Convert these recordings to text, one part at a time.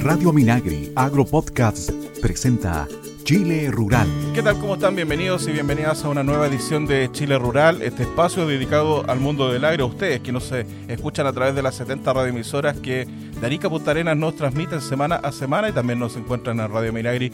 Radio Minagri Agro Podcast presenta Chile Rural. ¿Qué tal? ¿Cómo están? Bienvenidos y bienvenidas a una nueva edición de Chile Rural, este espacio dedicado al mundo del agro. Ustedes que nos escuchan a través de las 70 radioemisoras que de Arica Punta Arenas nos transmiten semana a semana y también nos encuentran en Radio Minagri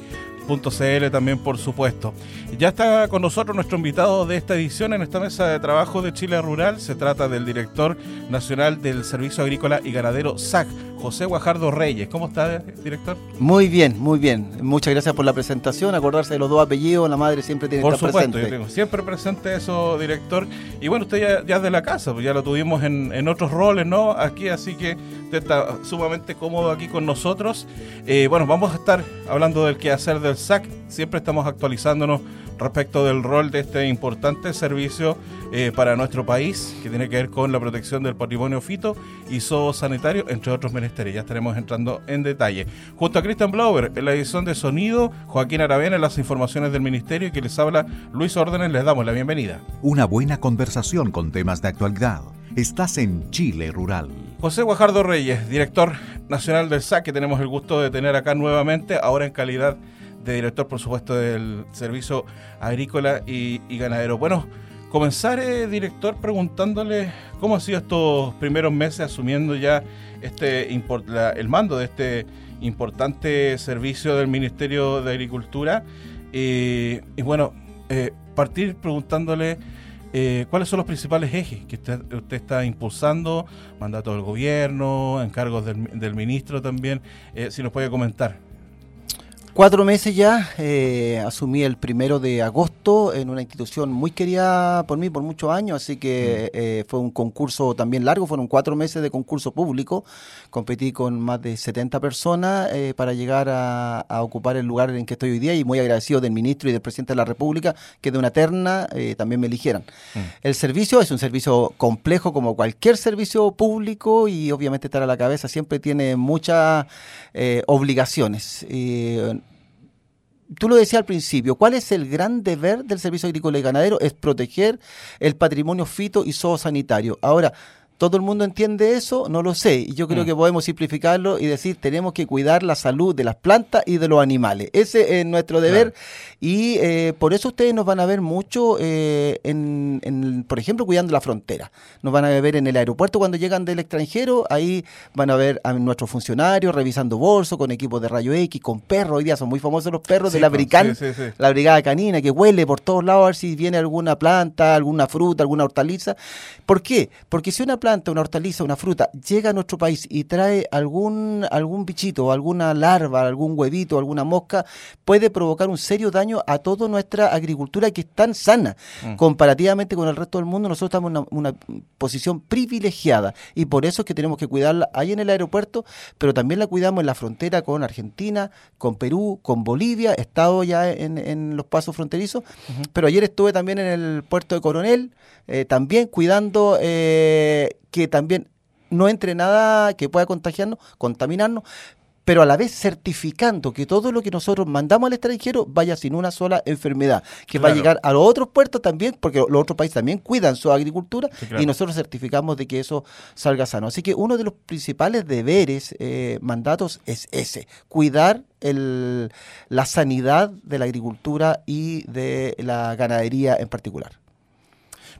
.cl también por supuesto. Ya está con nosotros nuestro invitado de esta edición en esta mesa de trabajo de Chile Rural. Se trata del director nacional del Servicio Agrícola y Ganadero SAC, José Guajardo Reyes. ¿Cómo está, director? Muy bien, muy bien. Muchas gracias por la presentación. Acordarse de los dos apellidos, la madre siempre tiene que estar supuesto, Yo tengo siempre presente eso, director. Y bueno, usted ya, es de la casa, pues ya lo tuvimos en, en otros roles, ¿no? Aquí, así que está sumamente cómodo aquí con nosotros. Eh, bueno, vamos a estar hablando del quehacer del SAC. Siempre estamos actualizándonos respecto del rol de este importante servicio eh, para nuestro país, que tiene que ver con la protección del patrimonio fito y sanitario, entre otros menesteres. Ya estaremos entrando en detalle. Junto a Christian Blauer, en la edición de sonido, Joaquín Aravena en las informaciones del Ministerio y que les habla Luis Órdenes, les damos la bienvenida. Una buena conversación con temas de actualidad. Estás en Chile Rural. José Guajardo Reyes, director nacional del SAC, que tenemos el gusto de tener acá nuevamente, ahora en calidad de director, por supuesto, del Servicio Agrícola y, Ganadero. Bueno, comenzaré, director, preguntándole cómo han sido estos primeros meses asumiendo ya este el mando de este importante servicio del Ministerio de Agricultura. y bueno, eh, partir preguntándole eh, cuáles son los principales ejes que usted, está impulsando, mandato del gobierno, encargos del, ministro también, eh, si nos puede comentar. Cuatro meses ya, eh, asumí el primero de agosto en una institución muy querida por mí por muchos años, así que mm. eh, fue un concurso también largo, fueron cuatro meses de concurso público, competí con más de 70 personas eh, para llegar a, ocupar el lugar en que estoy hoy día y muy agradecido del ministro y del presidente de la República que de una terna también me eligieran. Mm. El servicio es un servicio complejo como cualquier servicio público y obviamente estar a la cabeza siempre tiene muchas obligaciones tú lo decías al principio, ¿cuál es el gran deber del Servicio Agrícola y Ganadero? Es proteger el patrimonio fito y zoosanitario. Ahora, ¿Todo el mundo entiende eso? No lo sé. Y yo creo mm. que podemos simplificarlo y decir, tenemos que cuidar la salud de las plantas y de los animales. Ese es nuestro deber. Y eh, por eso ustedes nos van a ver mucho, eh, en, por ejemplo, cuidando la frontera. Nos van a ver en el aeropuerto cuando llegan del extranjero. Ahí van a ver a nuestros funcionarios revisando bolsos con equipos de rayo X, con perros. Hoy día son muy famosos los perros de la la brigada canina, que huele por todos lados a ver si viene alguna planta, alguna fruta, alguna hortaliza. ¿Por qué? Porque si una planta, una hortaliza, una fruta llega a nuestro país y trae algún, algún bichito, alguna larva, algún huevito, alguna mosca, puede provocar un serio daño a toda nuestra agricultura que es tan sana. Mm. Comparativamente con el resto del mundo, nosotros estamos en una, posición privilegiada y por eso es que tenemos que cuidarla ahí en el aeropuerto, pero también la cuidamos en la frontera con Argentina, con Perú, con Bolivia, he estado ya en, los pasos fronterizos, pero ayer estuve también en el puerto de Coronel, eh, también cuidando eh, que también no entre nada que pueda contagiarnos, contaminarnos, pero a la vez certificando que todo lo que nosotros mandamos al extranjero vaya sin una sola enfermedad, que va a llegar a los otros puertos también, porque los otros países también cuidan su agricultura y nosotros certificamos de que eso salga sano. Así que uno de los principales deberes, eh, mandatos, es ese, cuidar el, la sanidad de la agricultura y de la ganadería en particular.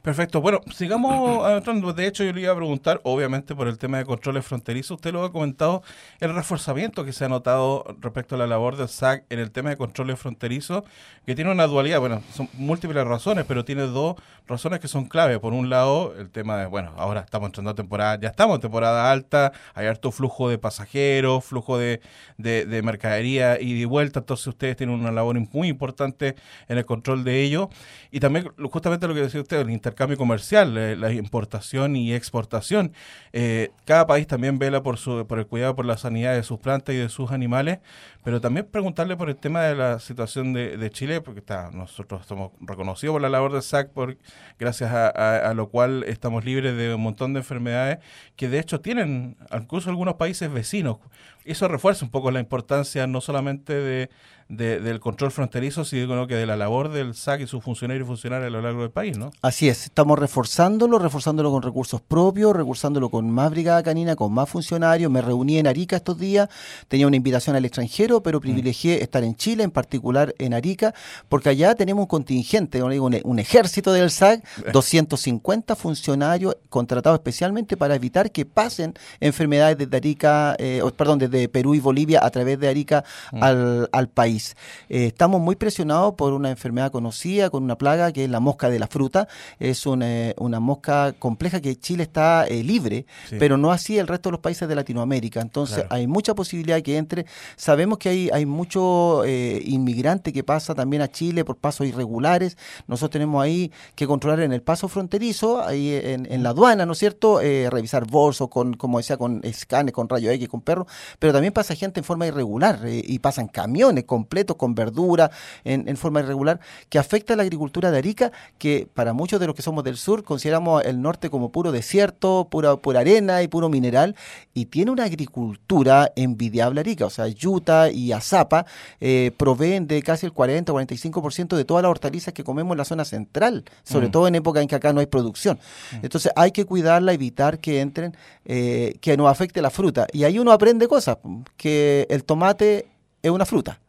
Perfecto. Bueno, sigamos avanzando. De hecho, yo le iba a preguntar, obviamente por el tema de controles fronterizos, usted lo ha comentado, el reforzamiento que se ha notado respecto a la labor del SAC en el tema de controles fronterizos, que tiene una dualidad, bueno, son múltiples razones, pero tiene dos razones que son clave. Por un lado, el tema de, bueno, ahora estamos entrando a temporada, ya estamos en temporada alta, hay harto flujo de pasajeros, flujo de, de, mercadería y de vuelta, entonces ustedes tienen una labor muy importante en el control de ello. Y también, justamente lo que decía usted, el inter cambio comercial, la importación y exportación. Eh, cada país también vela por, su, por el cuidado por la sanidad de sus plantas y de sus animales, pero también preguntarle por el tema de la situación de, Chile, porque está, nosotros estamos reconocidos por la labor de SAC, por, gracias a, lo cual estamos libres de un montón de enfermedades que de hecho tienen incluso algunos países vecinos. Eso refuerza un poco la importancia no solamente de del control fronterizo, sino que de la labor del SAC y sus funcionarios y funcionarios a lo largo del país, ¿no? Así es, estamos reforzándolo, reforzándolo con recursos propios, reforzándolo con más brigada canina, con más funcionarios. Me reuní en Arica estos días, tenía una invitación al extranjero, pero privilegié estar en Chile, en particular en Arica, porque allá tenemos un contingente, un, un ejército del SAC, 250 funcionarios contratados especialmente para evitar que pasen enfermedades desde Arica, eh, perdón, desde Perú y Bolivia a través de Arica mm. al, país. Eh, estamos muy presionados por una enfermedad conocida, con una plaga que es la mosca de la fruta. Es una, una mosca compleja que Chile está eh, libre, pero no así el resto de los países de Latinoamérica. Entonces hay mucha posibilidad que entre. Sabemos que hay, hay mucho eh, inmigrante que pasa también a Chile por pasos irregulares. Nosotros tenemos ahí que controlar en el paso fronterizo, ahí en, en la aduana, ¿no es cierto? Eh, revisar bolsos con, como decía, con escanes, con rayo X, con perros, pero también pasa gente en forma irregular y pasan camiones completos con verdura en, en forma irregular que afecta a la agricultura de Arica, que para muchos de los que somos del sur consideramos el norte como puro desierto, pura, pura arena y puro mineral, y tiene una agricultura envidiable Arica, o sea, Yuta y Azapa eh, proveen de casi el 40 o 45% de todas las hortalizas que comemos en la zona central, sobre mm. todo en época en que acá no hay producción. Mm. Entonces hay que cuidarla, evitar que entren, eh, que nos afecte la fruta. Y ahí uno aprende cosas, que el tomate es una fruta.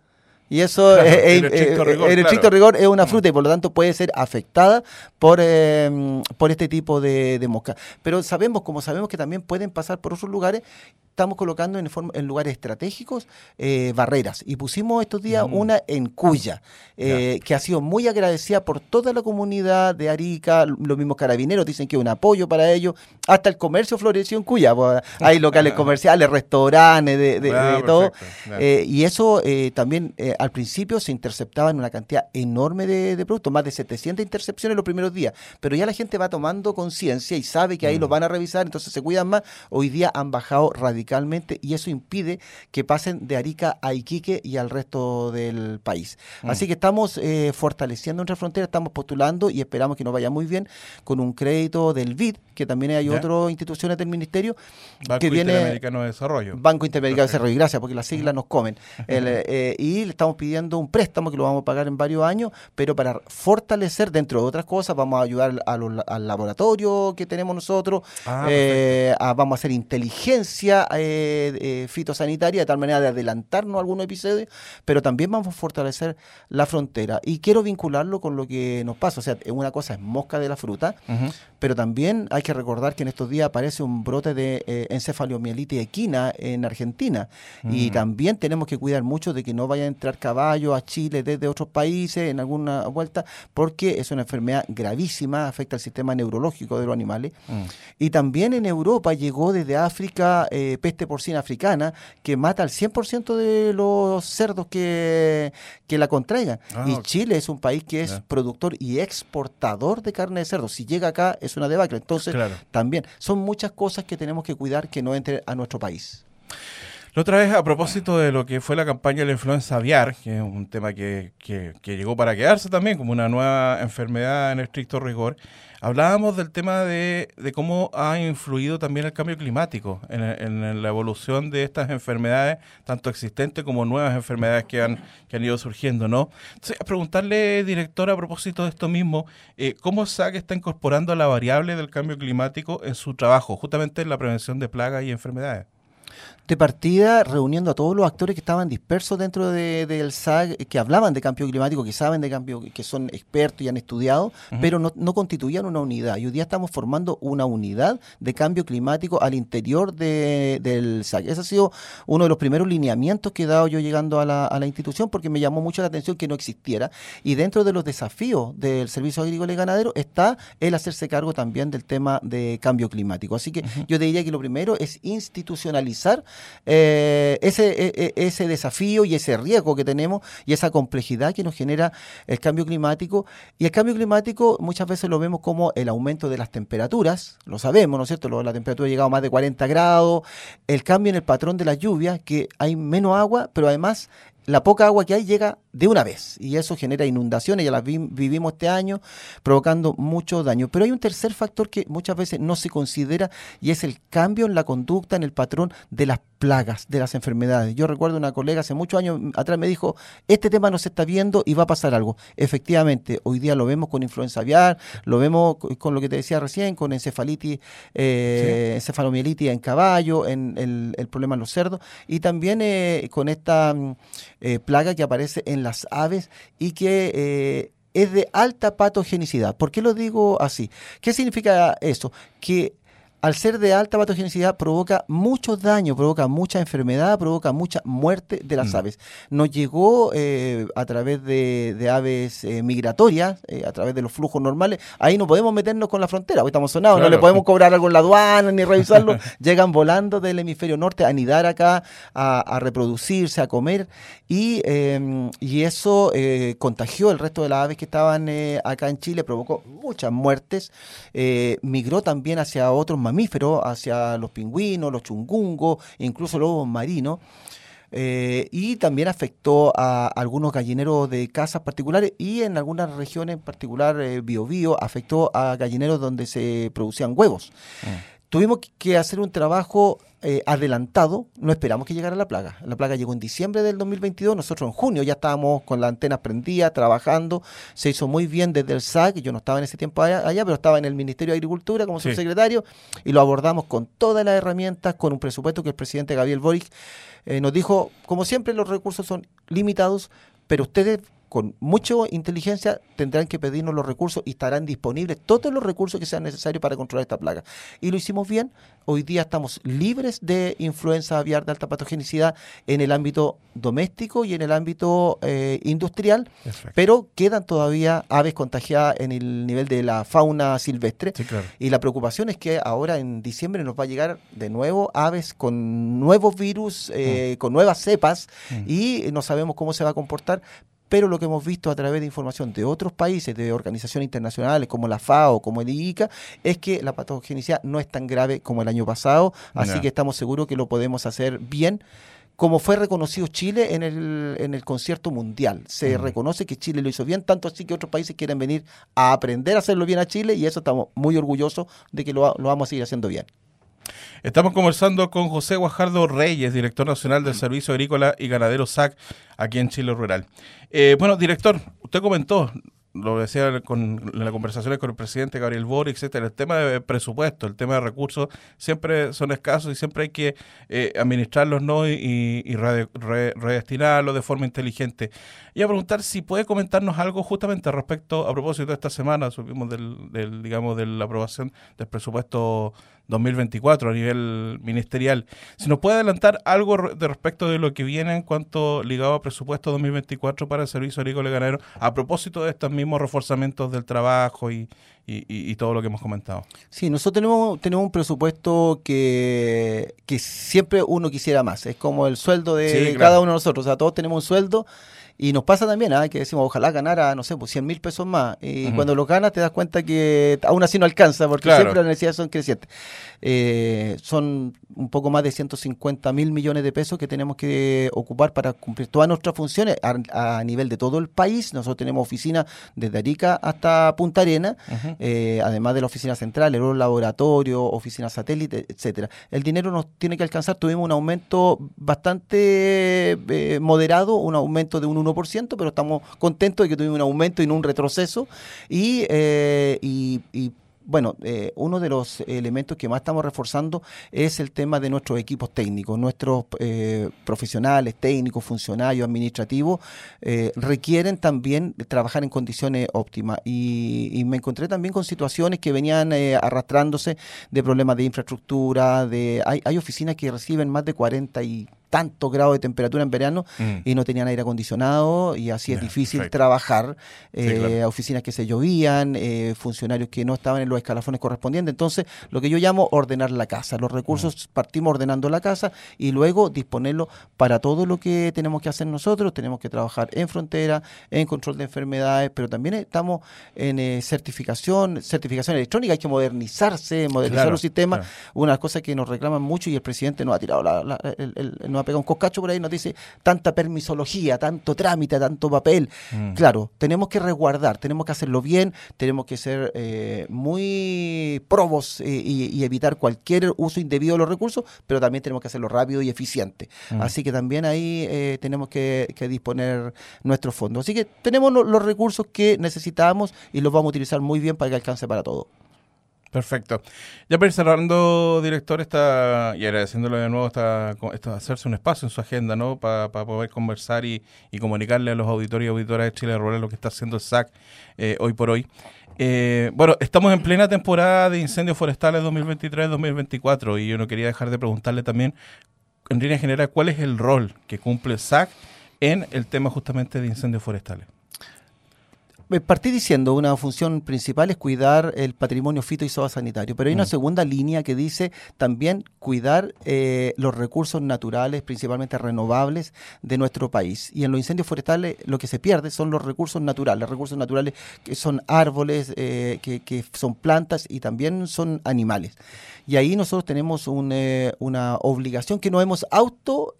Y eso en, el estricto rigor, es una mm. fruta y por lo tanto puede ser afectada por, eh, por este tipo de, de mosca. Pero sabemos, como sabemos que también pueden pasar por otros lugares, estamos colocando en, en lugares estratégicos eh, barreras. Y pusimos estos días mm. una en Cuya, eh, que ha sido muy agradecida por toda la comunidad de Arica. Los mismos carabineros dicen que es un apoyo para ellos. Hasta el comercio floreció en Cuya. Pues, hay locales comerciales, restaurantes, de, todo. Eh, y eso también al principio se interceptaba en una cantidad enorme de, productos, más de 700 intercepciones los primeros días. Pero ya la gente va tomando conciencia y sabe que ahí los mm. van a revisar, entonces se cuidan más. Hoy día han bajado radicalmente y eso impide que pasen de Arica a Iquique y al resto del país. Mm. Así que estamos eh, fortaleciendo nuestra frontera, estamos postulando y esperamos que nos vaya muy bien con un crédito del BID, que también hay otras instituciones del ministerio. Banco que viene, Interamericano de Desarrollo. Banco Interamericano de Desarrollo, gracias, porque las siglas nos comen. Eh, y le estamos pidiendo un préstamo que lo vamos a pagar en varios años, pero para fortalecer, dentro de otras cosas, vamos a ayudar al laboratorio que tenemos nosotros, ah, eh, vamos a hacer inteligencia eh, eh, fitosanitaria, de tal manera de adelantarnos algunos episodios, pero también vamos a fortalecer la frontera. Y quiero vincularlo con lo que nos pasa. O sea, una cosa es mosca de la fruta, pero también hay que recordar que en estos días aparece un brote de eh, encefalomielitis equina en Argentina. Y mm. también tenemos que cuidar mucho de que no vaya a entrar caballo a Chile desde otros países en alguna vuelta, porque es una enfermedad gravísima, afecta al sistema neurológico de los animales. Mm. Y también en Europa llegó desde África eh, peste porcina africana que mata al 100% de los cerdos que, que la contraigan. Ah, y Chile es un país que es productor y exportador de carne de cerdo. Si llega acá es una debacle. Entonces, también son muchas cosas que tenemos que cuidar que no entre a nuestro país. La otra vez, a propósito de lo que fue la campaña de la influenza aviar, que es un tema que, que, llegó para quedarse también como una nueva enfermedad en estricto rigor, hablábamos del tema de, de cómo ha influido también el cambio climático en, en, la evolución de estas enfermedades, tanto existentes como nuevas enfermedades que han, que han ido surgiendo, ¿no? Entonces, a preguntarle, director, a propósito de esto mismo, eh, ¿cómo SAC está incorporando la variable del cambio climático en su trabajo, justamente en la prevención de plagas y enfermedades? De partida reuniendo a todos los actores que estaban dispersos dentro del de, SAG, que hablaban de cambio climático, que saben de cambio, que son expertos y han estudiado, pero no, no, constituían una unidad. Y hoy día estamos formando una unidad de cambio climático al interior de, del SAG. Ese ha sido uno de los primeros lineamientos que he dado yo llegando a la, a la institución, porque me llamó mucho la atención que no existiera. Y dentro de los desafíos del Servicio Agrícola y Ganadero está el hacerse cargo también del tema de cambio climático. Así que yo diría que lo primero es institucionalizar eh, ese, e, e, ese desafío y ese riesgo que tenemos y esa complejidad que nos genera el cambio climático. Y el cambio climático muchas veces lo vemos como el aumento de las temperaturas, lo sabemos, ¿no es cierto? La temperatura ha llegado a más de 40 grados, el cambio en el patrón de las lluvias, que hay menos agua, pero además la poca agua que hay llega de una vez. Y eso genera inundaciones, ya las vivimos este año, provocando mucho daño. Pero hay un tercer factor que muchas veces no se considera y es el cambio en la conducta, en el patrón de las plagas, de las enfermedades. Yo recuerdo una colega hace muchos años atrás me dijo, este tema no se está viendo y va a pasar algo. Efectivamente, hoy día lo vemos con influenza aviar, lo vemos con lo que te decía recién, con encefalitis, eh, encefalomielitis en caballo, en el, problema en los cerdos, y también eh, con esta mm, eh, plaga que aparece en las aves y que eh, es de alta patogenicidad. ¿Por qué lo digo así? ¿Qué significa eso? Que al ser de alta patogenicidad, provoca mucho daño, provoca mucha enfermedad, provoca mucha muerte de las mm. aves. Nos llegó eh, a través de, aves eh, migratorias, eh, a través de los flujos normales. Ahí no podemos meternos con la frontera, hoy estamos sonados, no le podemos cobrar algo en la aduana ni revisarlo. Llegan volando del hemisferio norte a anidar acá, a, reproducirse, a comer. Y, em, y eso contagió el resto de las aves que estaban acá en Chile, provocó muchas muertes. migró también hacia otros mamíferos hacia los pingüinos, los chungungos, incluso lobos marinos. Eh, y también afectó a algunos gallineros de casas particulares y en algunas regiones, en particular eh, Biobío, afectó a gallineros donde se producían huevos. Mm. Tuvimos que hacer un trabajo eh, adelantado, no esperamos que llegara la plaga. La plaga llegó en diciembre del 2022, nosotros en junio ya estábamos con la antena prendida, trabajando, se hizo muy bien desde el SAC, yo no estaba en ese tiempo allá, pero estaba en el Ministerio de Agricultura como subsecretario. Y lo abordamos con todas las herramientas, con un presupuesto que el presidente Gabriel Boric eh, nos dijo, como siempre los recursos son limitados, pero ustedes con mucha inteligencia tendrán que pedirnos los recursos y estarán disponibles todos los recursos que sean necesarios para controlar esta plaga. Y lo hicimos bien. Hoy día estamos libres de influenza aviar de alta patogenicidad en el ámbito doméstico y en el ámbito eh, industrial, pero quedan todavía aves contagiadas en el nivel de la fauna silvestre. Y la preocupación es que ahora en diciembre nos va a llegar de nuevo aves con nuevos virus, eh, mm. con nuevas cepas, mm. y no sabemos cómo se va a comportar pero lo que hemos visto a través de información de otros países, de organizaciones internacionales como la FAO, como el IICA, es que la patogenicidad no es tan grave como el año pasado, así que estamos seguros que lo podemos hacer bien como fue reconocido Chile en el, en el concierto mundial. Se reconoce que Chile lo hizo bien, tanto así que otros países quieren venir a aprender a hacerlo bien a Chile y eso estamos muy orgullosos de que lo, lo vamos a seguir haciendo bien. Estamos conversando con José Guajardo Reyes, director nacional del Servicio Agrícola y Ganadero SAC, aquí en Chile Rural. Eh, bueno, director, usted comentó, lo decía con las conversaciones con el presidente Gabriel Boric, etcétera, el tema de presupuesto, el tema de recursos, siempre son escasos y siempre hay que eh, administrarlos ¿no? y, y redestinarlos de forma inteligente. Y a preguntar si puede comentarnos algo justamente respecto, a propósito de esta semana, subimos del, del digamos, de la aprobación del presupuesto 2024 a nivel ministerial. Si nos puede adelantar algo de respecto de lo que viene en cuanto ligado a presupuesto 2024 para el Servicio Agrícola y Ganadero, a propósito de estos mismos reforzamientos del trabajo y, y, todo lo que hemos comentado. Sí, nosotros tenemos, tenemos un presupuesto que, que siempre uno quisiera más. Es como el sueldo de cada uno de nosotros. O sea, todos tenemos un sueldo y nos pasa también, ¿ah? que decimos, ojalá ganara, no sé, pues 100 mil pesos más. Y cuando lo ganas te das cuenta que aún así no alcanza, porque siempre las necesidades son crecientes. Eh, son un poco más de 150 mil millones de pesos que tenemos que ocupar para cumplir todas nuestras funciones a, nivel de todo el país. Nosotros tenemos oficinas desde Arica hasta Punta Arena, eh, además de la oficina central, el laboratorio, oficina satélite, etcétera. El dinero nos tiene que alcanzar. Tuvimos un aumento bastante eh, moderado, un aumento de un 1%, pero estamos contentos de que tuvimos un aumento y no un retroceso. Y, eh, y, bueno, eh, uno de los elementos que más estamos reforzando es el tema de nuestros equipos técnicos. Nuestros eh, profesionales, técnicos, funcionarios, administrativos, requieren también trabajar en condiciones óptimas. Y, me encontré también con situaciones que venían arrastrándose de problemas de infraestructura, de hay, hay oficinas que reciben más de 40 y tantos grados de temperatura en verano mm. y no tenían aire acondicionado y así es difícil trabajar. Eh, oficinas que se llovían, eh, funcionarios que no estaban en los escalafones correspondientes. Entonces, lo que yo llamo ordenar la casa. Los recursos mm. partimos ordenando la casa y luego disponerlo para todo lo que tenemos que hacer nosotros. Tenemos que trabajar en frontera, en control de enfermedades, pero también estamos en eh, certificación, certificación electrónica. Hay que modernizarse, modernizar los sistemas. Una de las cosas que nos reclaman mucho y el presidente nos ha tirado la, nos ha pegado un coscacho por ahí, nos dice tanta permisología, tanto trámite, tanto papel. Mm. Claro, tenemos que resguardar, tenemos que hacerlo bien, tenemos que ser eh, muy probos eh, y, evitar cualquier uso indebido de los recursos, pero también tenemos que hacerlo rápido y eficiente. Mm. Así que también ahí eh, tenemos que, disponer nuestros fondos. Así que tenemos los recursos que necesitamos y los vamos a utilizar muy bien para que alcance para todo. Perfecto. Ya para ir cerrando, director, está, y agradeciéndole de nuevo, está, hacerse un espacio en su agenda, ¿no? Para poder conversar y, comunicarle a los auditores y auditoras de Chile Rural lo que está haciendo el SAC eh, hoy por hoy. Eh, bueno, estamos en plena temporada de incendios forestales 2023-2024 y yo no quería dejar de preguntarle también, en línea general, cuál es el rol que cumple el SAC en el tema justamente de incendios forestales. Eh, partí diciendo una función principal es cuidar el patrimonio fito y sanitario, pero hay una mm. segunda línea que dice también cuidar eh, los recursos naturales, principalmente renovables, de nuestro país. Y en los incendios forestales lo que se pierde son los recursos naturales, recursos naturales que son árboles, eh, que, son plantas y también son animales. Y ahí nosotros tenemos una obligación que no hemos auto,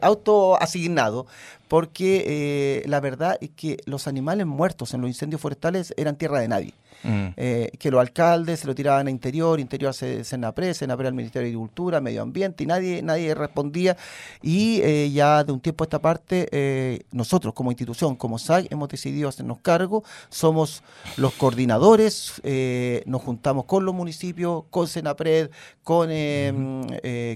auto asignado porque eh, la verdad es que los animales muertos en los incendios forestales eran tierra de nadie. Mm. Eh, que los alcaldes se lo tiraban a interior, interior se Senapre, Senapre al Ministerio de Agricultura, Medio Ambiente, y nadie, nadie respondía. Y eh, ya de un tiempo a esta parte, nosotros como institución, como SAG, hemos decidido hacernos cargo, somos los coordinadores, nos juntamos con los municipios, con Senapred, con,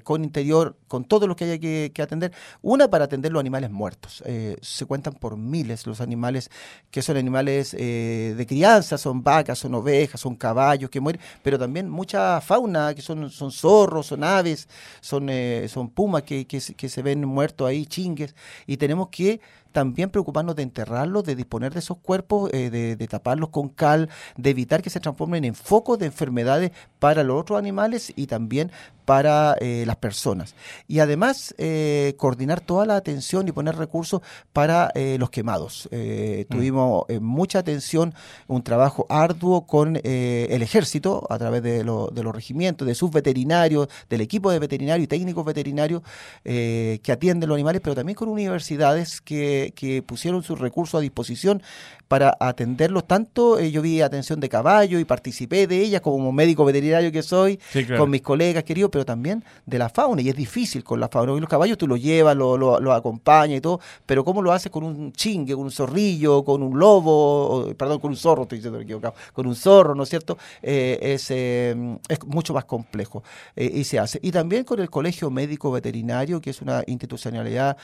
con Interior, con todo lo que haya que, que atender. Una para atender los animales muertos. Se cuentan por miles los animales que son animales de crianza, son vacas, son ovejas, son caballos que mueren, pero también mucha fauna, que son, son zorros, son aves, son, eh, son pumas que, que, que se ven muertos ahí, chingues, y tenemos que también preocuparnos de enterrarlos, de disponer de esos cuerpos, eh, de, taparlos con cal, de evitar que se transformen en focos de enfermedades para los otros animales y también para eh, las personas. Y además, eh, coordinar toda la atención y poner recursos para los quemados. Mm. Tuvimos mucha atención, un trabajo arduo con el ejército a través de, de, los regimientos, de sus veterinarios, del equipo de veterinarios y técnicos veterinarios que atienden los animales, pero también con universidades que que, pusieron sus recursos a disposición para atenderlos. Tanto eh, yo vi atención de caballo y participé de ella como médico veterinario que soy, con mis colegas queridos, pero también de la fauna. Y es difícil con la fauna. Y los caballos tú los llevas, los lo, acompañas y todo, pero ¿cómo lo haces con un chingue, con un zorrillo, con un lobo, perdón, con un zorro, estoy diciendo equivocado, con un zorro, ¿no es cierto? Eh, es, em, es mucho más complejo eh, y se hace. Y también con el Colegio Médico Veterinario, que es una institucionalidad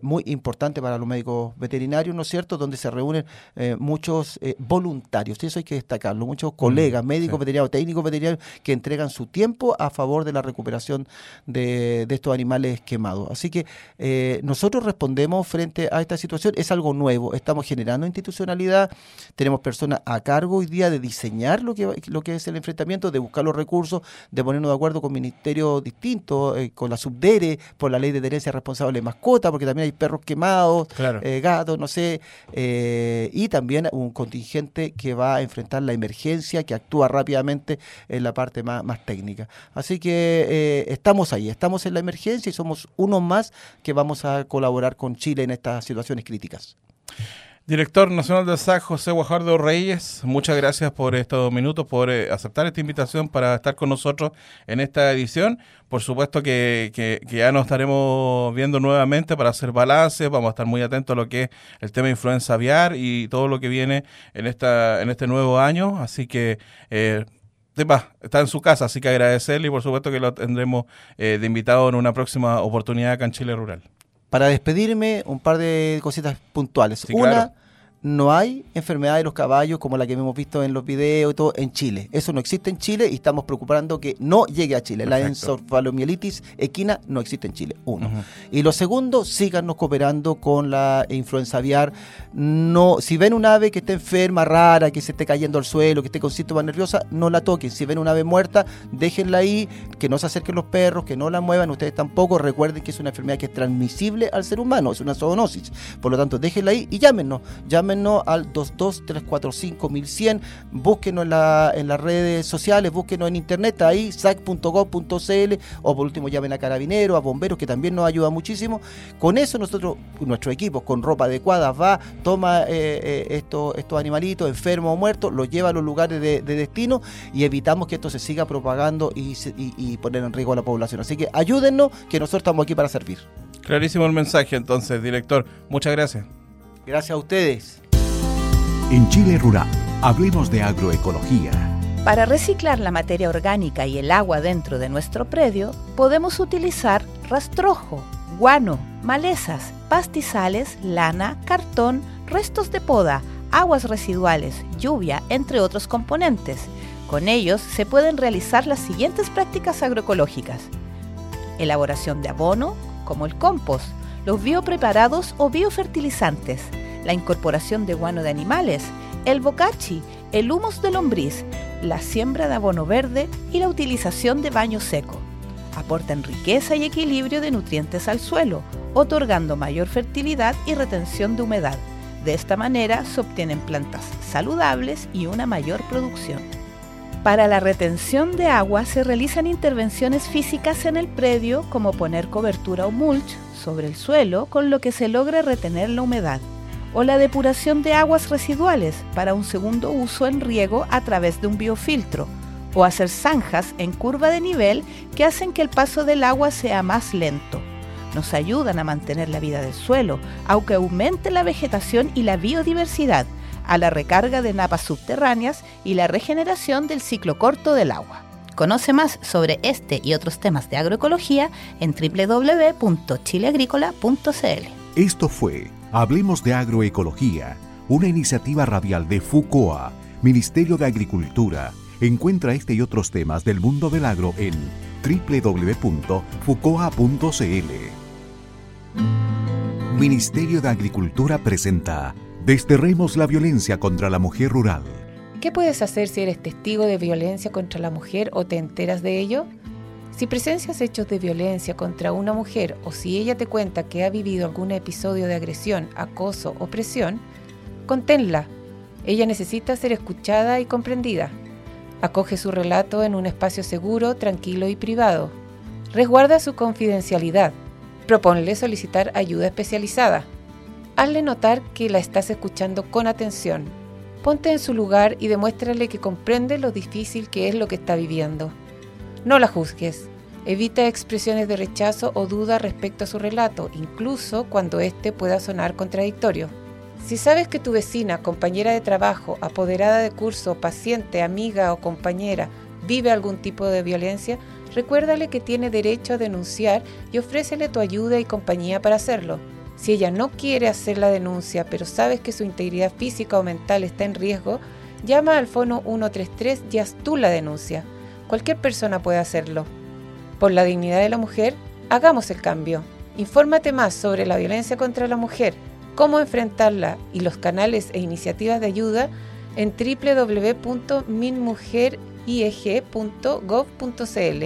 muy importante para los médicos veterinarios, ¿no es cierto?, donde se reúnen eh, muchos eh, voluntarios, y eso hay que destacarlo, muchos mm, colegas, médicos veterinarios, técnicos veterinarios, que entregan su tiempo a favor de la recuperación de, estos animales quemados. Así que eh, nosotros respondemos frente a esta situación, es algo nuevo, estamos generando institucionalidad, tenemos personas a cargo hoy día de diseñar lo que, lo que es el enfrentamiento, de buscar los recursos, de ponernos de acuerdo con ministerios distintos, con la subdere, por la ley de tenencia responsable de mascota, porque también hay perros quemados, eh, gatos, no sé, eh, y también un contingente que va a enfrentar la emergencia, que actúa rápidamente en la parte más, técnica. Así que eh, estamos ahí, estamos en la emergencia y somos uno más que vamos a colaborar con Chile en estas situaciones críticas. Director Nacional del SAC, José Guajardo Reyes, muchas gracias por estos minutos, por eh, aceptar esta invitación para estar con nosotros en esta edición. Por supuesto que, ya nos estaremos viendo nuevamente para hacer balances, vamos a estar muy atentos a lo que es el tema de influenza aviar y todo lo que viene en, esta, en este nuevo año. Así que... Eh, está en su casa, así que agradecerle y por supuesto que lo tendremos eh, de invitado en una próxima oportunidad acá en Chile Rural. Para despedirme, un par de cositas puntuales. Una, no hay enfermedad de los caballos como la que hemos visto en los videos y todo en Chile. Eso no existe en Chile y estamos preocupando que no llegue a Chile. La encefalomielitis equina no existe en Chile. Uno. Y lo segundo, síganos cooperando con la influenza aviar. No, si ven un ave que esté enferma, rara, que se esté cayendo al suelo, que esté con síntomas nerviosa, no la toquen. Si ven un ave muerta, déjenla ahí, que no se acerquen los perros, que no la muevan, ustedes tampoco. Recuerden que es una enfermedad que es transmisible al ser humano, es una zoonosis. Por lo tanto, déjenla ahí y llámenos. Llámenos llámenos al 22345 búsquenos en, la, en las redes sociales, búsquenos en internet, ahí sac.gov.cl o por último llamen a carabineros, a bomberos que también nos ayuda muchísimo. Con eso nosotros, nuestro equipo, con ropa adecuada, va, toma eh, eh, estos, estos animalitos enfermos o muertos, los lleva a los lugares de, destino y evitamos que esto se siga propagando y, y poner en riesgo a la población. Así que ayúdennos, que nosotros estamos aquí para servir. Clarísimo el mensaje entonces, director. Muchas gracias. Gracias a ustedes. En Chile Rural, hablemos de agroecología. Para reciclar la materia orgánica y el agua dentro de nuestro predio, podemos utilizar rastrojo, guano, malezas, pastizales, lana, cartón, restos de poda, aguas residuales, lluvia, entre otros componentes. Con ellos se pueden realizar las siguientes prácticas agroecológicas. Elaboración de abono, como el compost, los biopreparados o biofertilizantes, la incorporación de guano de animales, el bocachi, el humus de lombriz, la siembra de abono verde y la utilización de baño seco. Aportan riqueza y equilibrio de nutrientes al suelo, otorgando mayor fertilidad y retención de humedad. De esta manera se obtienen plantas saludables y una mayor producción. Para la retención de agua se realizan intervenciones físicas en el predio como poner cobertura o mulch sobre el suelo con lo que se logra retener la humedad o la depuración de aguas residuales para un segundo uso en riego a través de un biofiltro o hacer zanjas en curva de nivel que hacen que el paso del agua sea más lento. Nos ayudan a mantener la vida del suelo, aunque aumente la vegetación y la biodiversidad, a la recarga de napas subterráneas y la regeneración del ciclo corto del agua. Conoce más sobre este y otros temas de agroecología en www.chileagrícola.cl. Esto fue Hablemos de Agroecología, una iniciativa radial de FUCOA, Ministerio de Agricultura. Encuentra este y otros temas del mundo del agro en www.fucoa.cl. Ministerio de Agricultura presenta Desterremos la violencia contra la mujer rural. ¿Qué puedes hacer si eres testigo de violencia contra la mujer o te enteras de ello? Si presencias hechos de violencia contra una mujer o si ella te cuenta que ha vivido algún episodio de agresión, acoso o presión, conténla. Ella necesita ser escuchada y comprendida. Acoge su relato en un espacio seguro, tranquilo y privado. Resguarda su confidencialidad. Proponle solicitar ayuda especializada hazle notar que la estás escuchando con atención. Ponte en su lugar y demuéstrale que comprende lo difícil que es lo que está viviendo. No la juzgues. Evita expresiones de rechazo o duda respecto a su relato, incluso cuando éste pueda sonar contradictorio. Si sabes que tu vecina, compañera de trabajo, apoderada de curso, paciente, amiga o compañera vive algún tipo de violencia, recuérdale que tiene derecho a denunciar y ofrécele tu ayuda y compañía para hacerlo. Si ella no quiere hacer la denuncia, pero sabes que su integridad física o mental está en riesgo, llama al fono 133 y haz tú la denuncia. Cualquier persona puede hacerlo. Por la dignidad de la mujer, hagamos el cambio. Infórmate más sobre la violencia contra la mujer, cómo enfrentarla y los canales e iniciativas de ayuda en www.minmujerieg.gov.cl.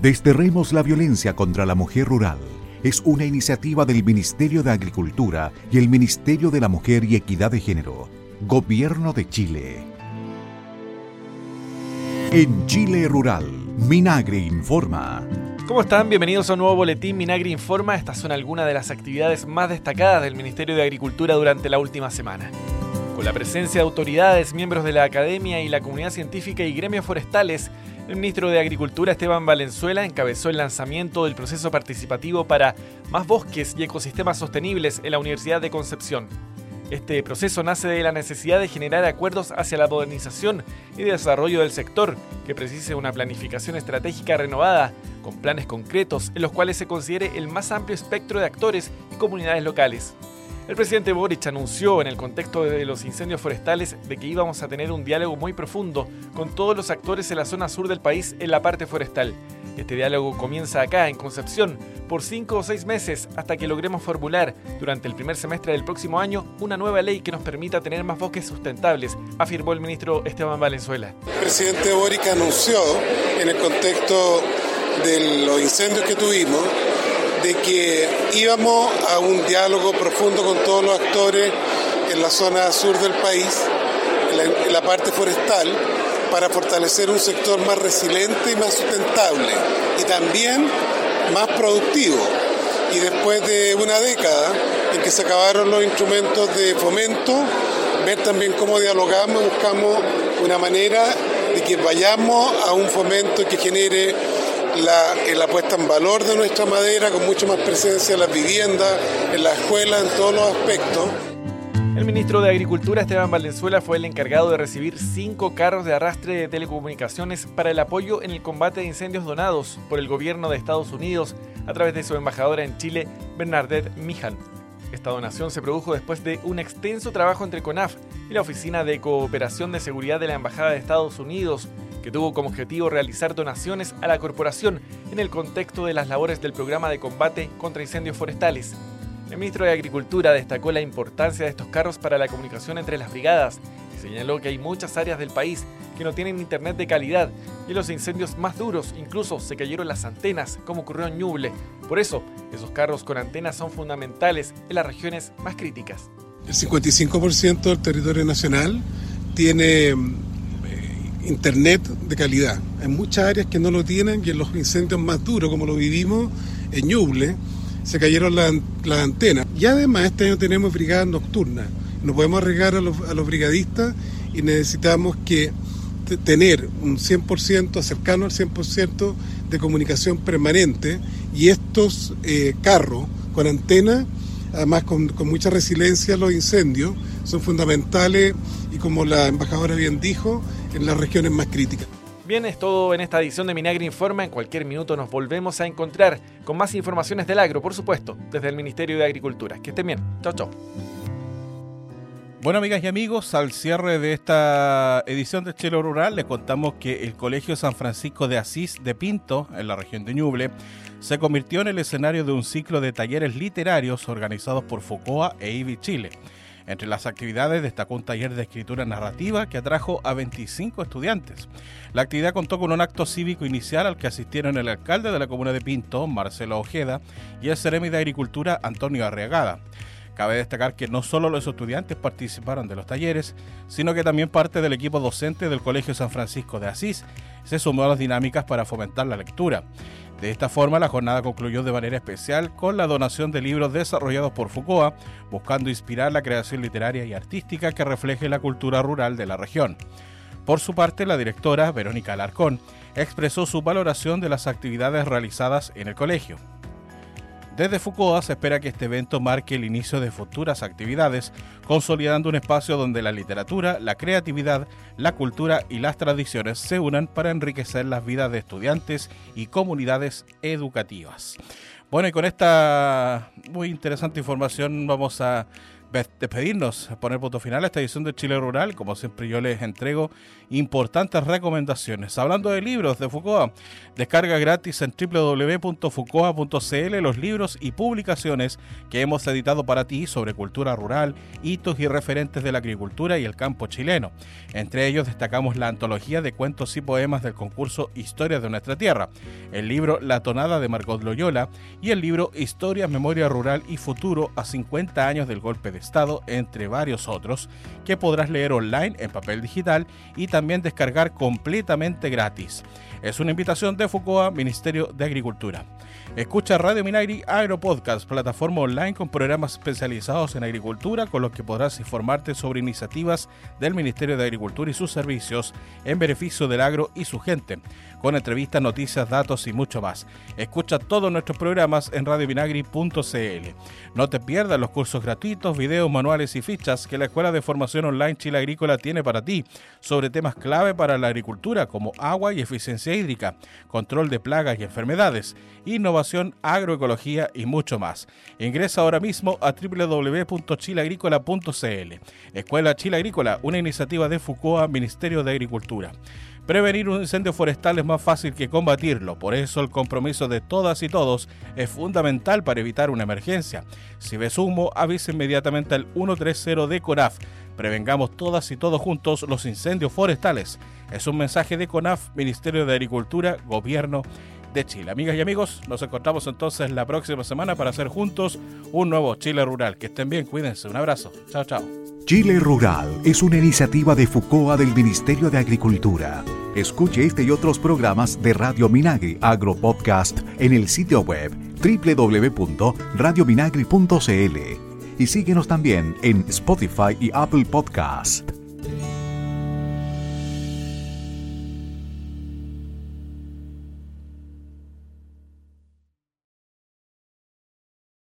Desterremos la violencia contra la mujer rural es una iniciativa del Ministerio de Agricultura y el Ministerio de la Mujer y Equidad de Género, Gobierno de Chile. En Chile Rural, Minagri informa. ¿Cómo están? Bienvenidos a un nuevo boletín Minagri Informa. Estas son algunas de las actividades más destacadas del Ministerio de Agricultura durante la última semana. Con la presencia de autoridades, miembros de la academia y la comunidad científica y gremios forestales, el ministro de Agricultura Esteban Valenzuela encabezó el lanzamiento del proceso participativo para más bosques y ecosistemas sostenibles en la Universidad de Concepción. Este proceso nace de la necesidad de generar acuerdos hacia la modernización y desarrollo del sector, que precise una planificación estratégica renovada, con planes concretos en los cuales se considere el más amplio espectro de actores y comunidades locales. El presidente Boric anunció en el contexto de los incendios forestales de que íbamos a tener un diálogo muy profundo con todos los actores en la zona sur del país en la parte forestal. Este diálogo comienza acá, en Concepción, por cinco o seis meses hasta que logremos formular, durante el primer semestre del próximo año, una nueva ley que nos permita tener más bosques sustentables, afirmó el ministro Esteban Valenzuela. El presidente Boric anunció, en el contexto de los incendios que tuvimos, de que íbamos a un diálogo profundo con todos los actores en la zona sur del país, en la, parte forestal, para fortalecer un sector más resiliente y más sustentable y también más productivo. Y después de una década en que se acabaron los instrumentos de fomento, ver también cómo dialogamos, buscamos una manera de que vayamos a un fomento que genere la, puesta en valor de nuestra madera con mucho más presencia en las viviendas, en las escuelas, en todos los aspectos. Ministro de Agricultura, Esteban Valenzuela, fue el encargado de recibir cinco carros de arrastre de telecomunicaciones para el apoyo en el combate de incendios donados por el gobierno de Estados Unidos a través de su embajadora en Chile, Bernadette Mijan. Esta donación se produjo después de un extenso trabajo entre CONAF y la Oficina de Cooperación de Seguridad de la Embajada de Estados Unidos, que tuvo como objetivo realizar donaciones a la corporación en el contexto de las labores del programa de combate contra incendios forestales. El ministro de Agricultura destacó la importancia de estos carros para la comunicación entre las brigadas y señaló que hay muchas áreas del país que no tienen internet de calidad y los incendios más duros incluso se cayeron las antenas, como ocurrió en Ñuble. Por eso, esos carros con antenas son fundamentales en las regiones más críticas. El 55% del territorio nacional tiene internet de calidad. Hay muchas áreas que no lo tienen y en los incendios más duros, como lo vivimos en Ñuble, se cayeron las la antenas. Y además este año tenemos brigadas nocturnas. No podemos arriesgar a los, a los brigadistas y necesitamos que tener un 100% cercano al 100% de comunicación permanente y estos eh, carros con antenas, además con, con mucha resiliencia a los incendios, son fundamentales y como la embajadora bien dijo, en las regiones más críticas. Bien, es todo en esta edición de Minagri Informa. En cualquier minuto nos volvemos a encontrar con más informaciones del agro, por supuesto, desde el Ministerio de Agricultura. Que estén bien. Chao, chao. Bueno, amigas y amigos, al cierre de esta edición de Chelo Rural, les contamos que el Colegio San Francisco de Asís de Pinto, en la región de Ñuble, se convirtió en el escenario de un ciclo de talleres literarios organizados por FOCOA e IBI Chile. Entre las actividades destacó un taller de escritura narrativa que atrajo a 25 estudiantes. La actividad contó con un acto cívico inicial al que asistieron el alcalde de la comuna de Pinto, Marcelo Ojeda, y el seremi de Agricultura, Antonio Arriagada. Cabe destacar que no solo los estudiantes participaron de los talleres, sino que también parte del equipo docente del Colegio San Francisco de Asís se sumó a las dinámicas para fomentar la lectura. De esta forma, la jornada concluyó de manera especial con la donación de libros desarrollados por Foucault, buscando inspirar la creación literaria y artística que refleje la cultura rural de la región. Por su parte, la directora, Verónica Alarcón, expresó su valoración de las actividades realizadas en el colegio. Desde Foucault se espera que este evento marque el inicio de futuras actividades, consolidando un espacio donde la literatura, la creatividad, la cultura y las tradiciones se unan para enriquecer las vidas de estudiantes y comunidades educativas. Bueno, y con esta muy interesante información vamos a despedirnos, poner punto final a esta edición de Chile Rural. Como siempre yo les entrego importantes recomendaciones. Hablando de libros de Foucault, descarga gratis en www.fucoa.cl los libros y publicaciones que hemos editado para ti sobre cultura rural, hitos y referentes de la agricultura y el campo chileno. Entre ellos destacamos la antología de cuentos y poemas del concurso Historias de nuestra tierra, el libro La tonada de Margot Loyola y el libro Historia, Memoria Rural y Futuro a 50 años del golpe de Estado, entre varios otros, que podrás leer online en papel digital y también descargar completamente gratis. Es una invitación de Foucault, Ministerio de Agricultura. Escucha Radio Minagri Agropodcast, plataforma online con programas especializados en agricultura con los que podrás informarte sobre iniciativas del Ministerio de Agricultura y sus servicios en beneficio del agro y su gente, con entrevistas, noticias, datos y mucho más. Escucha todos nuestros programas en radiovinagri.cl. No te pierdas los cursos gratuitos, videos, manuales y fichas que la Escuela de Formación Online Chile Agrícola tiene para ti sobre temas clave para la agricultura como agua y eficiencia hídrica, control de plagas y enfermedades, agroecología y mucho más. Ingresa ahora mismo a www.chileagrícola.cl. Escuela Chile Agrícola, una iniciativa de Foucault, Ministerio de Agricultura. Prevenir un incendio forestal es más fácil que combatirlo, por eso el compromiso de todas y todos es fundamental para evitar una emergencia. Si ves humo, avisa inmediatamente al 130 de CONAF. Prevengamos todas y todos juntos los incendios forestales. Es un mensaje de CONAF, Ministerio de Agricultura, Gobierno de Chile. Amigas y amigos, nos encontramos entonces la próxima semana para hacer juntos un nuevo Chile Rural. Que estén bien, cuídense. Un abrazo. Chao, chao. Chile Rural es una iniciativa de FUCOA del Ministerio de Agricultura. Escuche este y otros programas de Radio Minagri Agropodcast en el sitio web www.radiominagri.cl y síguenos también en Spotify y Apple Podcasts.